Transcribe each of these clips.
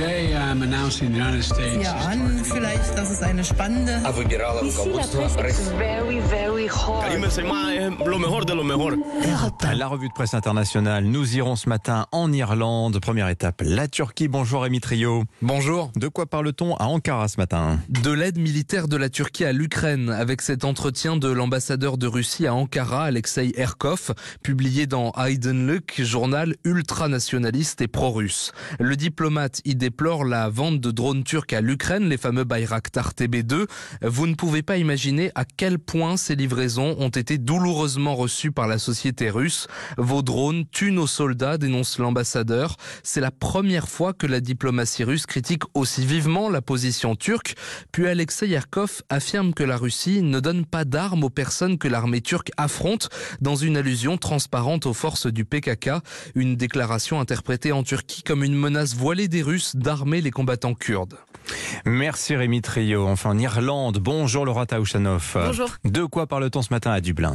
Today I'm announcing the United States. Ja, an vielleicht, dass es eine spannende. Very, very mejor. La revue de presse internationale. Nous irons ce matin en Irlande. Première étape, la Turquie. Bonjour Rémi Trio. Bonjour. De quoi parle-t-on à Ankara ce matin De l'aide militaire de la Turquie à l'Ukraine, avec cet entretien de l'ambassadeur de Russie à Ankara, Alexei Erkov, publié dans Aydınlık, journal ultranationaliste et pro-russe. Le diplomate y déplore la vente de drones turcs à l'Ukraine, les fameux Bayraktar TB2. Vous ne pouvez pas imaginer à quel point ces livraisons ont été douloureusement reçues par la société russe. Vos drones tuent nos soldats, dénonce l'ambassadeur. C'est la première fois que la diplomatie russe critique aussi vivement la position turque. Puis Alexei Yerkov affirme que la Russie ne donne pas d'armes aux personnes que l'armée turque affronte, dans une allusion transparente aux forces du PKK. Une déclaration interprétée en Turquie comme une menace voilée des Russes d'armer les combattants kurdes. Merci Rémi Trio. Enfin en Irlande. Bonjour Laura Taouchanoff. Bonjour. De quoi parle-t-on ce matin à Dublin?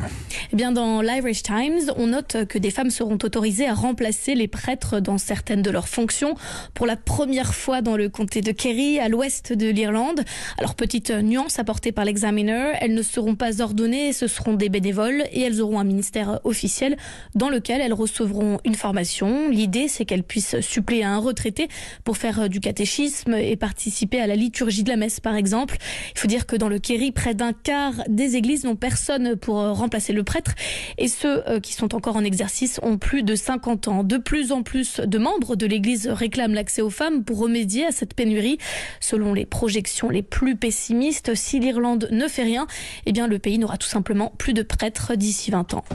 Eh bien, dans l'Irish Times, on note que des femmes seront autorisées à remplacer les prêtres dans certaines de leurs fonctions pour la première fois dans le comté de Kerry, à l'ouest de l'Irlande. Alors, petite nuance apportée par l'examiner, elles ne seront pas ordonnées, ce seront des bénévoles et elles auront un ministère officiel dans lequel elles recevront une formation. L'idée, c'est qu'elles puissent suppléer à un retraité pour faire du catéchisme et participer à la liturgie de la messe, par exemple. Il faut dire que dans le Kerry, près d'un quart des églises n'ont personne pour remplacer le prêtre et ceux qui sont encore en exercice ont plus de 50 ans. De plus en plus de membres de l'église réclament l'accès aux femmes pour remédier à cette pénurie. Selon les projections les plus pessimistes, si l'Irlande ne fait rien, eh bien le pays n'aura tout simplement plus de prêtres d'ici 20 ans.